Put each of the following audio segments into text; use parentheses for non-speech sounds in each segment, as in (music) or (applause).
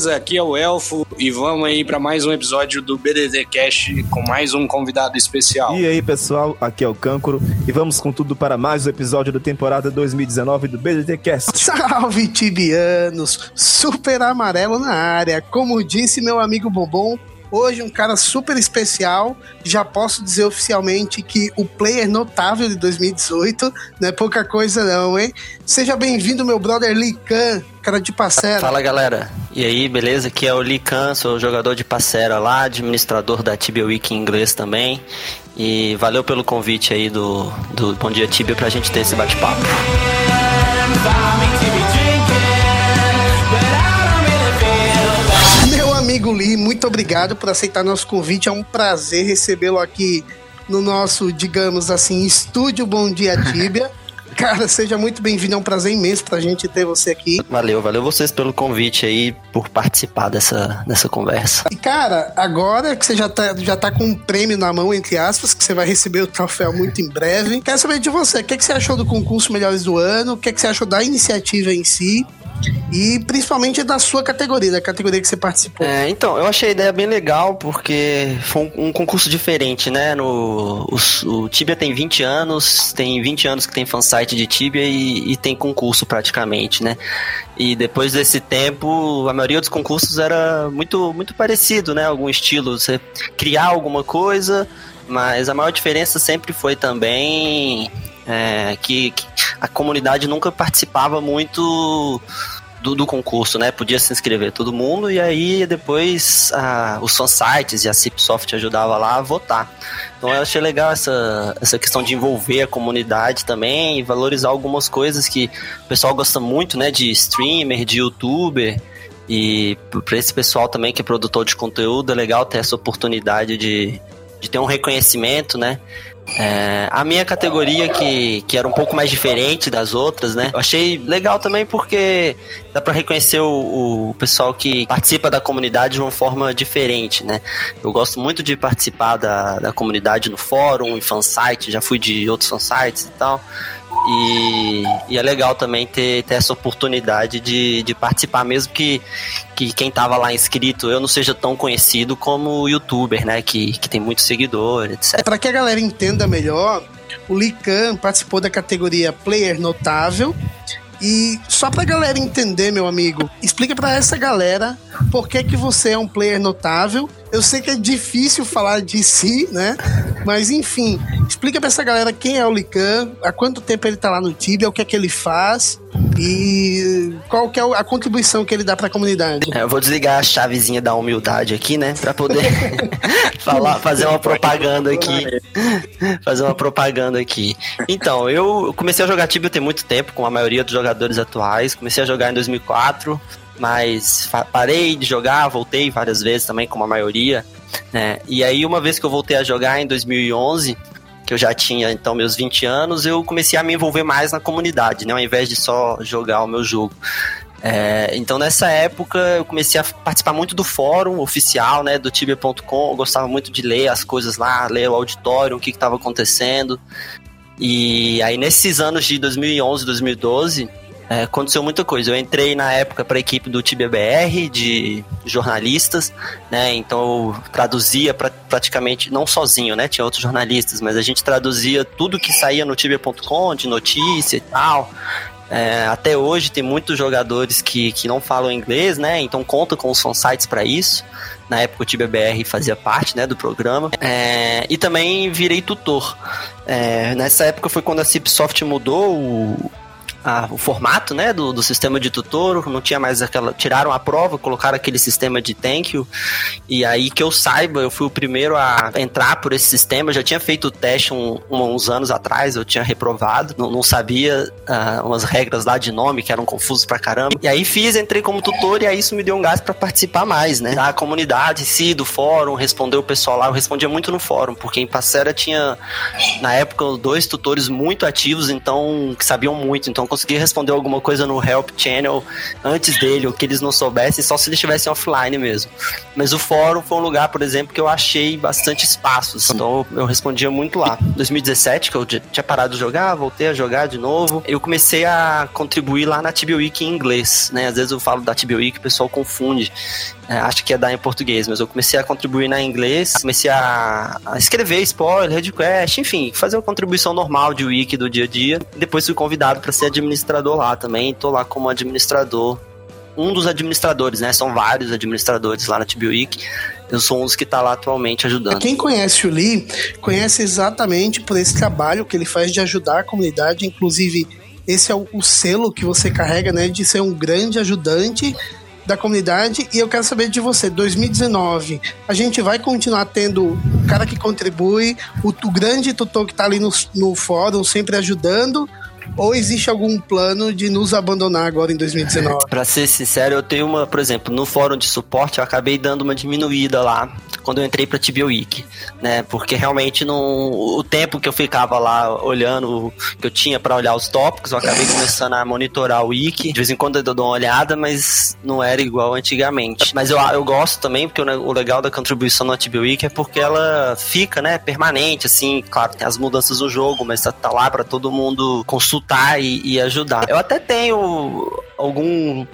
Beleza? Aqui é o Elfo e vamos aí para mais um episódio do BDT Cast com mais um convidado especial. E aí, pessoal, aqui é o Câncoro e vamos com tudo para mais um episódio da temporada 2019 do BDT Cast. Salve tibianos, super amarelo na área. Como disse meu amigo Bombom, hoje um cara super especial. Já posso dizer oficialmente que o player notável de 2018 não é pouca coisa não, hein? Seja bem-vindo meu brother Lican, cara de parceira. Fala galera, e aí, beleza? Aqui é o Lican, sou jogador de Passera lá, administrador da Tibia Wiki em inglês também. E valeu pelo convite aí do, do Bom Dia Tibia pra gente ter esse bate-papo. Amigo Lee, muito obrigado por aceitar nosso convite. É um prazer recebê-lo aqui no nosso, digamos assim, estúdio Bom Dia Tibia. (laughs) Cara, seja muito bem-vindo, é um prazer imenso pra gente ter você aqui. Valeu, valeu vocês pelo convite aí, por participar dessa, dessa conversa. E cara, agora que você já tá, já tá com um prêmio na mão, entre aspas, que você vai receber o troféu muito em breve, quero saber de você, o que, que você achou do concurso Melhores do Ano, o que, que você achou da iniciativa em si, e principalmente da sua categoria, da categoria que você participou. É, então, eu achei a ideia bem legal porque foi um, um concurso diferente, né? No, o, o Tibia tem 20 anos, tem 20 anos que tem fansite de Tibia e, e tem concurso praticamente, né? E depois desse tempo, a maioria dos concursos era muito, muito parecido, né? Algum estilo, você criar alguma coisa, mas a maior diferença sempre foi também é, que, que a comunidade nunca participava muito do, do, concurso, né? Podia se inscrever todo mundo e aí depois a, os fansites e a Cipsoft ajudava lá a votar. Então eu achei legal essa, essa questão de envolver a comunidade também e valorizar algumas coisas que o pessoal gosta muito, né? De streamer, de youtuber. E para esse pessoal também que é produtor de conteúdo, é legal ter essa oportunidade de, de ter um reconhecimento, né? É, a minha categoria, que, que era um pouco mais diferente das outras, né? Eu achei legal também porque dá para reconhecer o, o, pessoal que participa da comunidade de uma forma diferente, né? Eu gosto muito de participar da, da comunidade no fórum, em fansite, já fui de outros fansites e tal. E, e, é legal também ter, ter essa oportunidade de, de participar, mesmo que, que quem tava lá inscrito eu não seja tão conhecido como youtuber, né? Que, que tem muitos seguidores, etc. Para que a galera entenda melhor, o Lican participou da categoria Player Notável. E só pra galera entender, meu amigo, explica para essa galera por que, que você é um player notável. Eu sei que é difícil falar de si, né? Mas enfim, explica pra essa galera quem é o Lican, há quanto tempo ele tá lá no Tibia, o que é que ele faz e qual que é a contribuição que ele dá pra comunidade. É, eu vou desligar a chavezinha da humildade aqui, né? Pra poder (laughs) falar, fazer uma propaganda aqui. fazer uma propaganda aqui. Então, eu comecei a jogar Tibia tem muito tempo, com a maioria dos jogadores atuais. Comecei a jogar em 2004, mas parei de jogar, voltei várias vezes também, como a maioria. Né? E aí, uma vez que eu voltei a jogar em 2011, que eu já tinha então meus 20 anos, eu comecei a me envolver mais na comunidade, né? Ao invés de só jogar o meu jogo. É, então nessa época eu comecei a participar muito do fórum oficial, né, do Tibia.com. Gostava muito de ler as coisas lá, ler o auditório, o que estava acontecendo. E aí nesses anos de 2011, 2012, é, aconteceu muita coisa. Eu entrei na época para a equipe do TBBR de jornalistas, né? Então eu traduzia pra, praticamente, não sozinho, né? Tinha outros jornalistas, mas a gente traduzia tudo que saía no tibia.com, de notícia e tal. É, até hoje tem muitos jogadores que, que não falam inglês, né? Então conta com os fansites para isso. Na época o TBBR fazia parte né, do programa. É, e também virei tutor. É, nessa época foi quando a Cipsoft mudou o, a, o formato, né, do, do sistema de tutor, não tinha mais aquela, tiraram a prova, colocaram aquele sistema de thank you, e aí que eu saiba, eu fui o primeiro a entrar por esse sistema, eu já tinha feito o teste um, um, uns anos atrás, eu tinha reprovado, não, não sabia uh, umas regras lá de nome que eram confusas pra caramba, e aí fiz, entrei como tutor, e aí isso me deu um gás para participar mais, né, da comunidade em si, do fórum, responder o pessoal lá, eu respondia muito no fórum, porque em Passera tinha, na época, dois tutores muito ativos, então, que sabiam muito, então consegui responder alguma coisa no Help Channel antes dele, ou que eles não soubessem, só se eles estivessem offline mesmo. Mas o fórum foi um lugar, por exemplo, que eu achei bastante espaços, então eu respondia muito lá. 2017, que eu tinha parado de jogar, voltei a jogar de novo, eu comecei a contribuir lá na TibiWiki em inglês, né? Às vezes eu falo da TibiWiki, o pessoal confunde é, acho que ia dar em português, mas eu comecei a contribuir na inglês, comecei a, escrever spoiler, request, enfim, fazer uma contribuição normal de wiki do dia a dia. Depois fui convidado para ser administrador lá também, tô lá como administrador um dos administradores, né? São vários administradores lá na TBWiki. Eu sou um dos que está lá atualmente ajudando. Quem conhece o Lee, conhece exatamente por esse trabalho que ele faz de ajudar a comunidade. Inclusive, esse é o selo que você carrega, né? De ser um grande ajudante da comunidade e eu quero saber de você, 2019, a gente vai continuar tendo o cara que contribui, o, o grande tutor que está ali no, no fórum sempre ajudando, ou existe algum plano de nos abandonar agora em 2019? Para ser sincero, eu tenho uma, por exemplo, no fórum de suporte eu acabei dando uma diminuída lá quando eu entrei para Tibia Week, né? Porque realmente não, o tempo que eu ficava lá olhando, que eu tinha para olhar os tópicos, eu acabei começando a monitorar o wiki. De vez em quando eu dou uma olhada, mas não era igual antigamente. Mas eu, eu gosto também, porque o, legal da contribuição no Tibia Week é porque ela fica, né, permanente, assim, claro, tem as mudanças no jogo, mas tá, tá lá para todo mundo consultar e, e ajudar. Eu até tenho algum,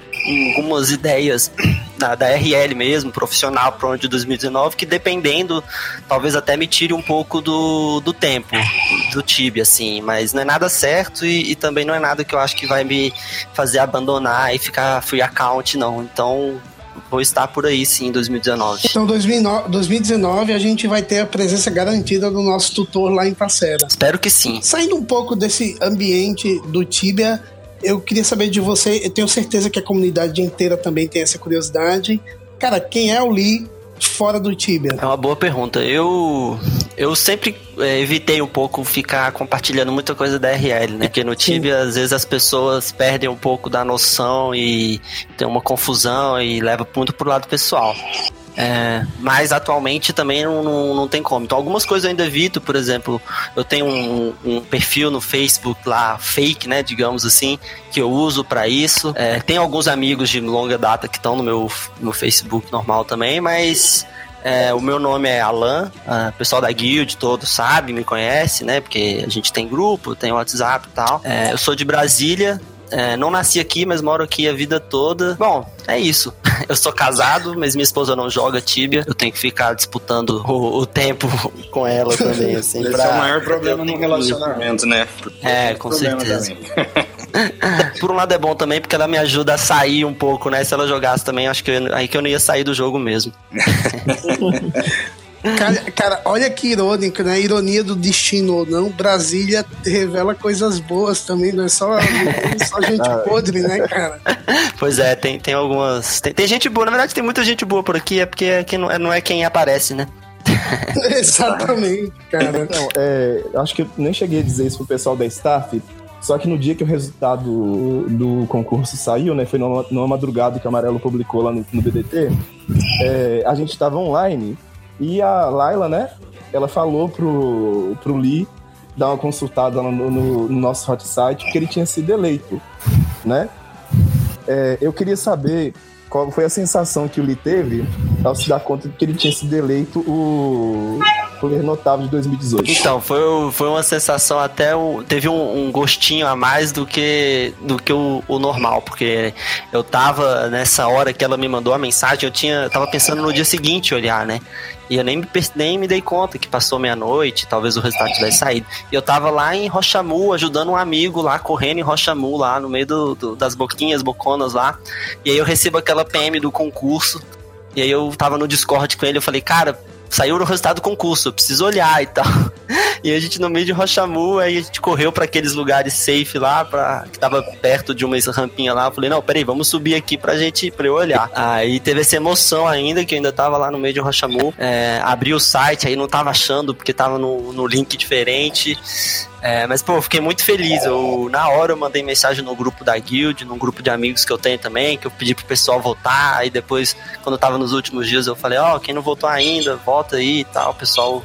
algumas ideias da, da RL mesmo, profissional para o ano de 2019, que dependendo, talvez até me tire um pouco do, do tempo do Tibia, assim, mas não é nada certo e, e, também não é nada que eu acho que vai me fazer abandonar e ficar free account, não. Então, vou estar por aí sim em 2019. Então, 2019 a gente vai ter a presença garantida do nosso tutor lá em Parceira. Espero que sim. Saindo um pouco desse ambiente do Tibia, eu queria saber de você, eu tenho certeza que a comunidade inteira também tem essa curiosidade. Cara, quem é o Lee fora do Tibia? É uma boa pergunta. Eu eu sempre é, evitei um pouco ficar compartilhando muita coisa da RL, né? Porque no Tibia, Sim. às vezes, as pessoas perdem um pouco da noção e tem uma confusão e leva muito pro lado pessoal. É, mas atualmente também não, não, não, tem como. Então, algumas coisas eu ainda evito, por exemplo, eu tenho um, um perfil no Facebook lá, fake, né, digamos assim, que eu uso para isso. É, tem alguns amigos de longa data que estão no meu, no Facebook normal também, mas é, o meu nome é Alan, o pessoal da guild todo sabe, me conhece, né? Porque a gente tem grupo, tem WhatsApp e tal. É, eu sou de Brasília, é, não nasci aqui, mas moro aqui a vida toda. Bom, é isso. (laughs) Eu sou casado, mas minha esposa não joga Tibia. Eu tenho que ficar disputando o, o tempo (laughs) com ela também, (laughs) assim. Esse pra... é o maior problema no relacionamento, né? Porque é, com certeza. Por um lado é bom também, porque ela me ajuda a sair um pouco, né? Se ela jogasse também, acho que eu, aí que eu não ia sair do jogo mesmo. Cara, cara, olha que irônico, né? Ironia do destino ou não. Brasília revela coisas boas também, não é só, é só gente ah. podre, né, cara? Pois é, tem, tem algumas. Tem, tem, gente boa, na verdade tem muita gente boa por aqui, é porque aqui não, é, não é quem aparece, né? (laughs) (laughs) Exatamente, cara. Não, é, acho que eu nem cheguei a dizer isso pro pessoal da staff, só que no dia que o resultado do concurso saiu, né? Foi numa, numa madrugada que o Amarelo publicou lá no, no BDT. É, a gente estava online e a Laila, né? Ela falou pro, pro Lee dar uma consultada no, no, no nosso hot site, porque ele tinha sido eleito, né? É, eu queria saber qual foi a sensação que o Lee teve ao se dar conta de que ele tinha sido eleito o player notável de 2018. Então, foi, foi uma sensação até. Teve um, um, gostinho a mais do que, do que o, o, normal, porque eu tava nessa hora que ela me mandou a mensagem, eu tinha. Eu tava pensando no dia seguinte olhar, né? E eu nem me, nem me dei conta que passou meia-noite, talvez o resultado tivesse saído. E eu tava lá em Rochamu, ajudando um amigo lá, correndo em Rochamu, lá no meio do, do, das boquinhas, boconas lá. E aí eu recebo aquela PM do concurso. E aí eu tava no Discord com ele, eu falei, cara, saiu o resultado do concurso, preciso olhar e tal. (laughs) E a gente no meio de Rochamu, aí a gente correu para aqueles lugares safe lá, pra, que tava perto de uma rampinha lá. Eu falei, não, peraí, vamos subir aqui pra gente, pra eu olhar. Aí teve essa emoção ainda, que eu ainda tava lá no meio de Rochamu. É, abri o site, aí não tava achando, porque tava no, no link diferente. É, mas, pô, fiquei muito feliz. Eu, na hora eu mandei mensagem no grupo da guild, num grupo de amigos que eu tenho também, que eu pedi pro pessoal votar. Aí depois, quando eu tava nos últimos dias, eu falei, ó, oh, quem não votou ainda, vota aí e tal. O pessoal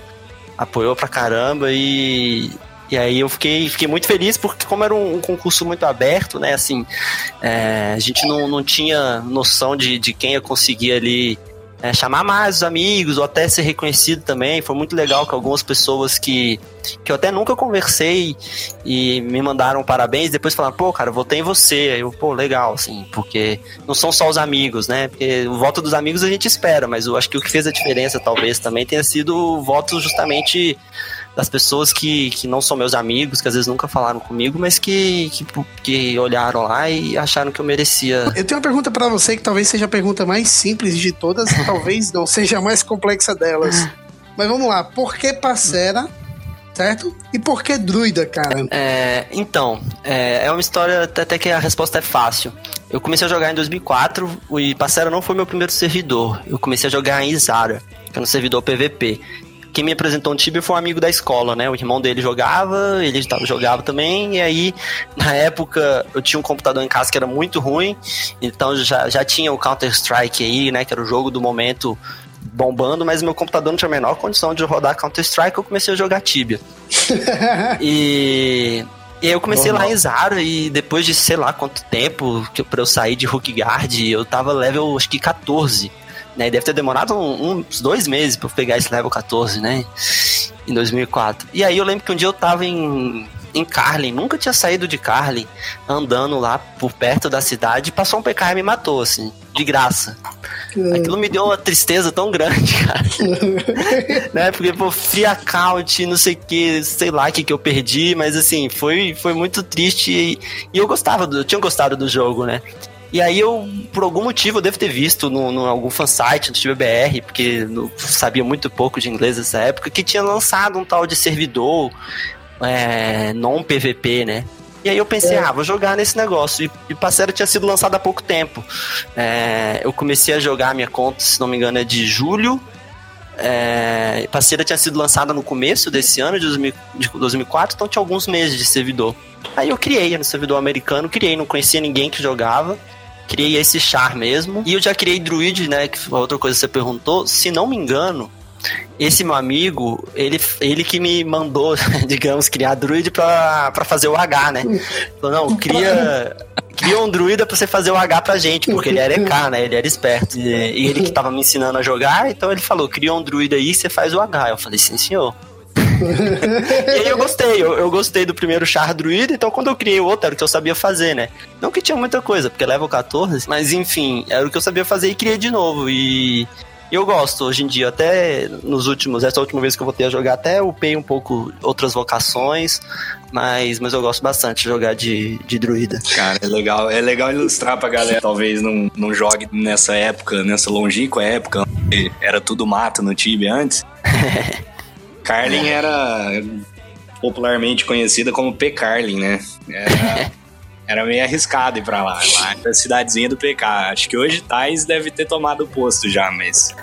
apoiou pra caramba e, e aí eu fiquei, fiquei muito feliz porque como era um, um concurso muito aberto, né, assim, é, a gente não, não tinha noção de, de quem ia conseguir ali é, chamar mais os amigos ou até ser reconhecido também. Foi muito legal que algumas pessoas que, que eu até nunca conversei e me mandaram parabéns, depois falaram, pô, cara, votei em você. Eu, pô, legal, assim, porque não são só os amigos, né? Porque o voto dos amigos a gente espera, mas eu acho que o que fez a diferença talvez também tenha sido o voto justamente das pessoas que, que não são meus amigos, que às vezes nunca falaram comigo, mas que, que, que olharam lá e acharam que eu merecia. Eu tenho uma pergunta para você que talvez seja a pergunta mais simples de todas, (laughs) talvez não seja a mais complexa delas. (laughs) Mas vamos lá, por que Parcera? Certo? E por que druida, cara? É, então, é, é uma história até que a resposta é fácil. Eu comecei a jogar em 2004 e Parcera não foi meu primeiro servidor. Eu comecei a jogar em Isara, que é um servidor PVP quem me apresentou o Tibia foi um amigo da escola, né? O irmão dele jogava, ele jogava também, e aí, na época, eu tinha um computador em casa que era muito ruim, então já, já tinha o Counter-Strike aí, né? Que era o jogo do momento bombando, mas meu computador não tinha a menor condição de rodar Counter-Strike, eu comecei a jogar Tibia. (laughs) e... E aí eu comecei Normal. lá em Zara e depois de sei lá quanto tempo que pra eu sair de Guard, eu tava level acho que 14. Né? deve ter demorado um, uns dois meses para pegar esse level 14, né? Em 2004. E aí eu lembro que um dia eu tava em, em Carlin, nunca tinha saído de Carlin, andando lá por perto da cidade, passou um PK e me matou, assim, de graça. Aquilo me deu uma tristeza tão grande, (laughs) cara. né? Porque, pô, free account, não sei o que, sei lá o que, que eu perdi, mas assim, foi, foi muito triste e, e eu gostava, do, eu tinha gostado do jogo, né? E aí eu, por algum motivo, eu devo ter visto no, no algum fansite do TBR, porque eu sabia muito pouco de inglês nessa época, que tinha lançado um tal de servidor é, non-PVP, né? E aí eu pensei, é. ah, vou jogar nesse negócio. E, e Parceiro tinha sido lançado há pouco tempo. É, eu comecei a jogar a minha conta, se não me engano, é de julho. É, Parceira tinha sido lançada no começo desse ano, de, 2000, de 2004, então tinha alguns meses de servidor. Aí eu criei no servidor americano, criei, não conhecia ninguém que jogava criei esse char mesmo. E eu já criei druid, né? Que foi outra coisa que você perguntou. Se não me engano, esse meu amigo, ele, ele que me mandou, (laughs) digamos, criar druid pra, pra fazer o H, né? Falou, não, cria, cria um druida pra você fazer o H pra gente, porque ele era EK, né? Ele era esperto. E, e ele que tava me ensinando a jogar, então ele falou, cria um druida aí, você faz o H. Eu falei, sim, senhor (laughs) e aí eu gostei, eu, eu, gostei do primeiro char druida, então quando eu criei o outro era o que eu sabia fazer, né? Não que tinha muita coisa, porque level 14, mas enfim, era o que eu sabia fazer e criei de novo. E eu gosto hoje em dia, até nos últimos, essa última vez que eu voltei a jogar, até upei um pouco outras vocações, mas, mas eu gosto bastante de jogar de, de druida. Cara, é legal, é legal ilustrar pra galera, talvez não, não jogue nessa época, nessa longínqua época, era tudo mato no time antes. (laughs) Carlin era popularmente conhecida como P. Carlin, né? (laughs) Era, era meio arriscado ir pra lá, lá na cidadezinha do PK. Acho que hoje Tais deve ter tomado o posto já, mas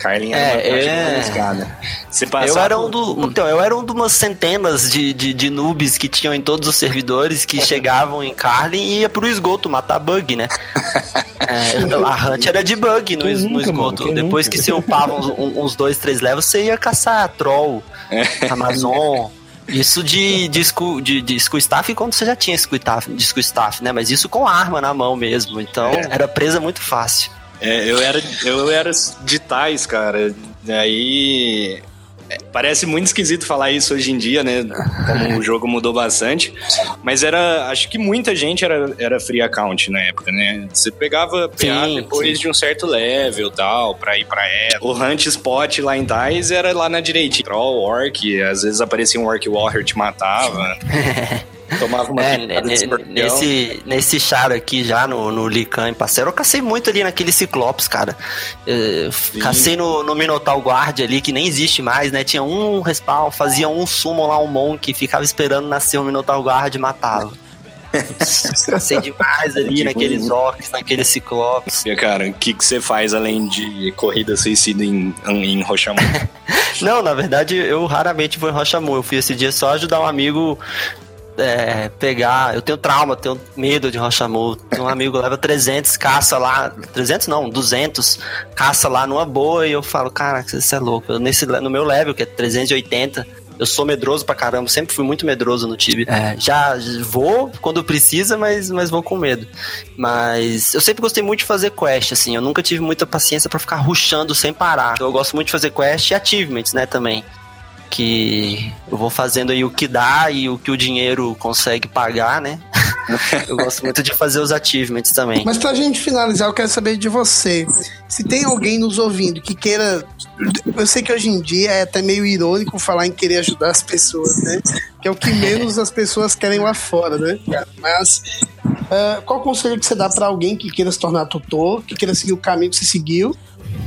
Carlin era é, uma é... arriscada. Você eu era um do, então, eu era um de umas centenas de, de, de noobs que tinham em todos os servidores que (laughs) chegavam em Carlin e ia pro esgoto matar bug, né? (laughs) é, a Hunt era de bug no, no esgoto. Mano, Depois nunca? que você upava uns, uns, dois, três levels, você ia caçar troll, é. Amazon. (laughs) Isso de, de, school, de, de school staff quando você já tinha school staff, de school staff, né? Mas isso com arma na mão mesmo. Então é. era presa muito fácil. É, eu era, eu era de tais, cara. Aí é, Parece muito esquisito falar isso hoje em dia, né? Como o jogo mudou bastante. Mas era. Acho que muita gente era, era free account na época, né? Você pegava PA sim, depois sim. de um certo level tal, pra ir pra era. O Hunt Spot lá em Tais era lá na direita. Troll, Orc, às vezes aparecia um Orc Warrior te matava. (laughs) Tomava uma É, nesse, nesse char aqui já no, no Lican em Parceiro, eu cacei muito ali naquele Ciclopes, cara. Eh, cacei no, no Minotaur Guard ali, que nem existe mais, né? Tinha um respawn, fazia um summon lá, um Monk, ficava esperando nascer o Minotaur Guard e matava. (laughs) cacei demais ali Que naqueles orcs, naqueles Ciclopes. E, Cara, o que, que você faz além de corrida suicida em, em Rochamu? (laughs) Não, na verdade, eu raramente vou em Rochamu. Eu fui esse dia só ajudar um amigo é, pegar. Eu tenho trauma, tenho medo de Rochamu. Tem um amigo leva 300, caça lá. 300 não, 200, caça lá numa boa. E eu falo, cara, você é louco. Eu, nesse, no meu level, que é 380. Eu sou medroso pra caramba, sempre fui muito medroso no Tibia. É, já vou quando precisa, mas, mas vou com medo. Mas eu sempre gostei muito de fazer quest, assim. Eu nunca tive muita paciência pra ficar rushando sem parar. Eu gosto muito de fazer quest e achievements, né, também. Que eu vou fazendo aí o que dá e o que o dinheiro consegue pagar, né? (laughs) eu gosto muito de fazer os achievements também. Mas pra gente finalizar, eu quero saber de você. Se tem alguém nos ouvindo que queira. Eu sei que hoje em dia é até meio irônico falar em querer ajudar as pessoas, né? Que é o que menos as pessoas querem lá fora, né? Mas ah, qual conselho que você dá pra alguém que queira se tornar tutor, que queira seguir o caminho que você seguiu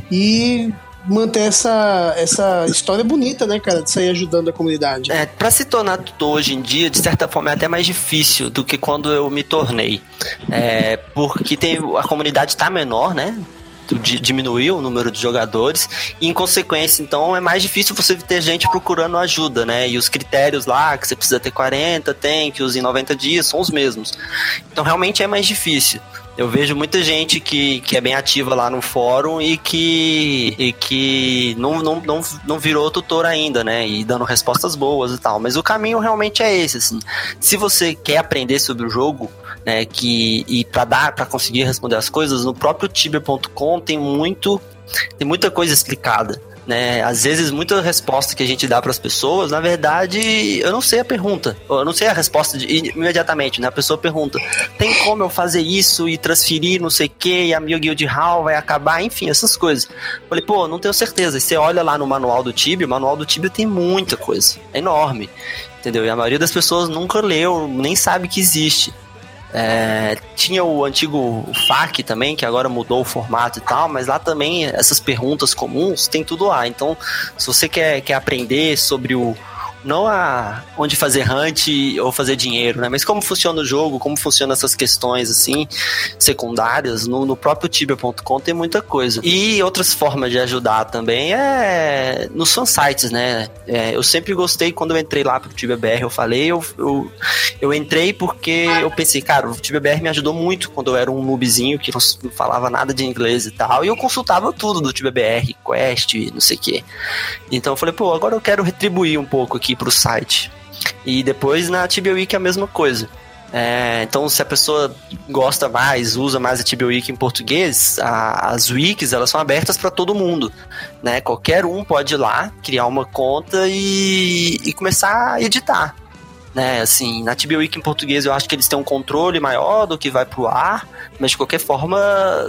e manter essa, essa história bonita, né, cara? De sair ajudando a comunidade. É, para se tornar tutor hoje em dia, de certa forma, é até mais difícil do que quando eu me tornei. É, porque tem, a comunidade tá menor, né? Di- Diminuiu o número de jogadores e, em consequência, então é mais difícil você ter gente procurando ajuda, né? E os critérios lá, que você precisa ter 40, tem, que use em 90 dias, são os mesmos. Então, realmente é mais difícil. Eu vejo muita gente que, que é bem ativa lá no fórum e que, e que não, não, não, não virou tutor ainda, né? E dando respostas boas e tal. Mas o caminho realmente é esse, assim. Se você quer aprender sobre o jogo, né, que e para dar, para conseguir responder as coisas, no próprio tibia.com tem muito tem muita coisa explicada. Né? Às vezes, muita resposta que a gente dá para as pessoas, na verdade, eu não sei a pergunta. Eu não sei a resposta de- imediatamente, né? A pessoa pergunta: tem como eu fazer isso e transferir não sei que, e a minha guild hall vai acabar, enfim, essas coisas. Falei, pô, não tenho certeza. E você olha lá no manual do Tibia, o manual do Tibia tem muita coisa. É enorme. Entendeu? E a maioria das pessoas nunca leu, nem sabe que existe. É, tinha o antigo FAQ também, que agora mudou o formato e tal, mas lá também essas perguntas comuns tem tudo lá. Então, se você quer, quer aprender sobre o. Não a onde fazer hunt ou fazer dinheiro, né? Mas como funciona o jogo, como funcionam essas questões assim, secundárias, no, no próprio Tibia.com tem muita coisa. E outras formas de ajudar também é nos fansites, né? É, eu sempre gostei, quando eu entrei lá pro Tibia BR, eu falei, eu, eu, eu entrei porque eu pensei, cara, o Tibia BR me ajudou muito quando eu era um noobzinho que não falava nada de inglês e tal, e eu consultava tudo do Tibia BR, Quest, não sei o quê. Então eu falei, pô, agora eu quero retribuir um pouco aqui pro site. E depois na Tibia Wiki a mesma coisa. É, então, se a pessoa gosta mais, usa mais a Tibia Wiki em português, a- as wikis elas são abertas para todo mundo, né? Qualquer um pode ir lá, criar uma conta e, e começar a editar, né? Assim, na Tibia Wiki em português eu acho que eles têm um controle maior do que vai pro ar, mas de qualquer forma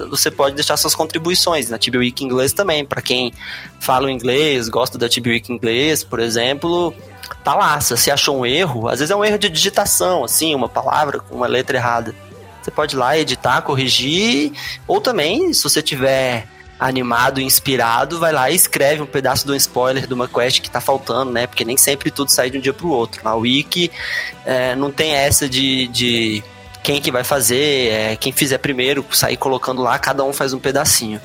você pode deixar suas contribuições. Na Tibia Wiki em inglês também, para quem fala o inglês, gosta da Tibia Wiki em inglês, por exemplo, tá lá. Se você achou um erro, às vezes é um erro de digitação, assim, uma palavra com uma letra errada. Você pode ir lá editar, corrigir, ou também, se você tiver animado inspirado, vai lá e escreve um pedaço do spoiler de uma quest que tá faltando, né? Porque nem sempre tudo sai de um dia pro outro. Na Wiki é, não tem essa de, de quem que vai fazer, é, quem fizer primeiro, sair colocando lá, cada um faz um pedacinho.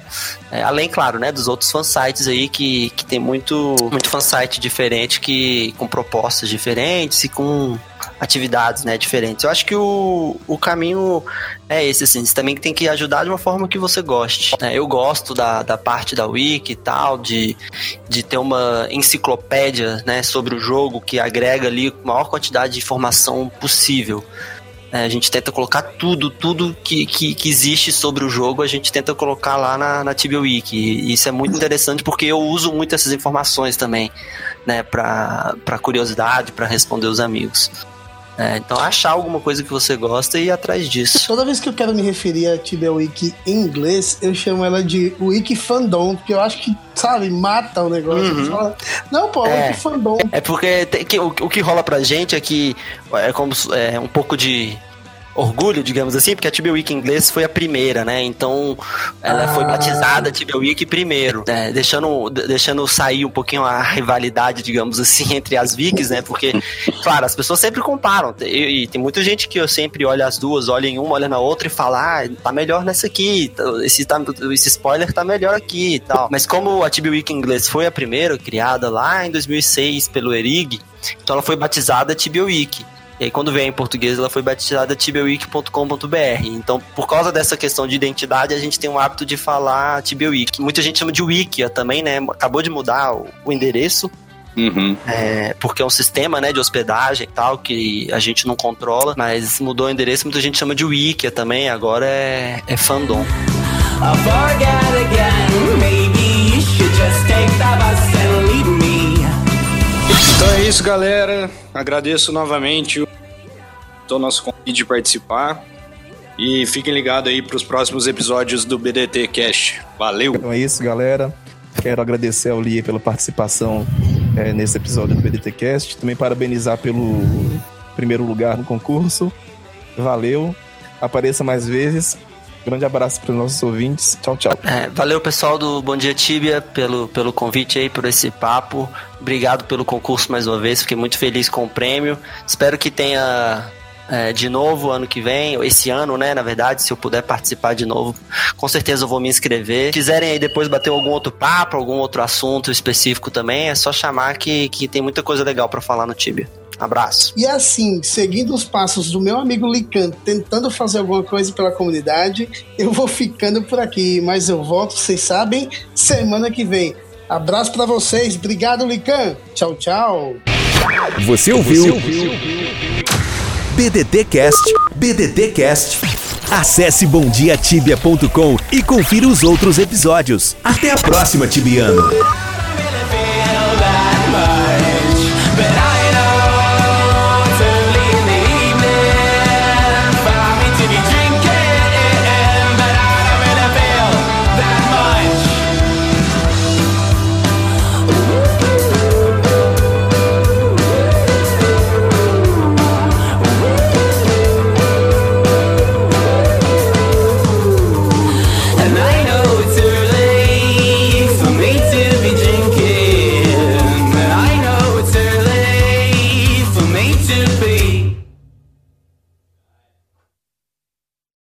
É, além, claro, né, dos outros fansites aí que, que tem muito, muito fansite diferente, que, com propostas diferentes e com atividades né, diferentes. Eu acho que o, o caminho é esse, assim. Você também tem que ajudar de uma forma que você goste. né? Eu gosto da, da parte da Wiki e tal, de, de ter uma enciclopédia né, sobre o jogo que agrega ali a maior quantidade de informação possível. É, a gente tenta colocar tudo, tudo que, que, que existe sobre o jogo, a gente tenta colocar lá na, na Tibia Wiki. E isso é muito interessante porque eu uso muito essas informações também, né, pra curiosidade, para responder os amigos. É, então achar alguma coisa que você gosta e ir atrás disso. Toda vez que eu quero me referir a Tibia Wiki em inglês, eu chamo ela de Wiki Fandom, porque eu acho que, sabe, mata o negócio. Uhum. Fala, Não, pô, É. Wiki Fandom. É porque que- o, o que rola pra gente é que é como é, um pouco de orgulho, digamos assim, porque a Tibia Wiki em inglês foi a primeira, né? Então ela foi Ah. batizada Tibia Wiki primeiro, né? deixando, de- deixando sair um pouquinho a rivalidade, digamos assim, (laughs) entre as Wikis, né? Porque, claro, as pessoas sempre comparam. E, e tem muita gente que eu sempre olha as duas, olha em uma, olha na outra e fala, ah, tá melhor nessa aqui, tá- esse, tá- esse spoiler tá melhor aqui e tal. Mas como a Tibia Wiki em inglês foi a primeira, criada lá em 2006 pelo Erig, então ela foi batizada Tibia Wiki. E aí, quando veio em português, ela foi batizada tibiawiki.com.br. Então, por causa dessa questão de identidade, a gente tem o hábito de falar tibiawiki. Muita gente chama de Wikia também, né? Acabou de mudar o, endereço, Uhum. é, porque é um sistema, né, de hospedagem e tal, que a gente não controla, mas mudou o endereço, muita gente chama de Wikia também, agora é, é fandom. I forget again. Maybe you should just take the bus and leave me. Então é isso, galera. Agradeço novamente o nosso convite de participar. E fiquem ligados aí para os próximos episódios do BDT Cash. Valeu! Então é isso, galera. Quero agradecer ao Lia pela participação é, nesse episódio do BDT Cast. Também parabenizar pelo primeiro lugar no concurso. Valeu. Apareça mais vezes. Grande abraço para os nossos ouvintes. Tchau, tchau. É, valeu pessoal do Bom Dia Tibia pelo, pelo convite aí, por esse papo. Obrigado pelo concurso mais uma vez, fiquei muito feliz com o prêmio. Espero que tenha é, de novo ano que vem, esse ano, né? Na verdade, se eu puder participar de novo, com certeza eu vou me inscrever. Se quiserem aí depois bater algum outro papo, algum outro assunto específico também, é só chamar que, que tem muita coisa legal para falar no Tibia. Abraço. E assim, seguindo os passos do meu amigo Lican, tentando fazer alguma coisa pela comunidade, eu vou ficando por aqui. Mas eu volto, vocês sabem, semana que vem. Abraço pra vocês. Obrigado, Lican. Tchau, tchau. Você ouviu? BDT Cast, BDT Cast. Acesse bomdiatibia.com e confira os outros episódios. Até a próxima, Tibiano.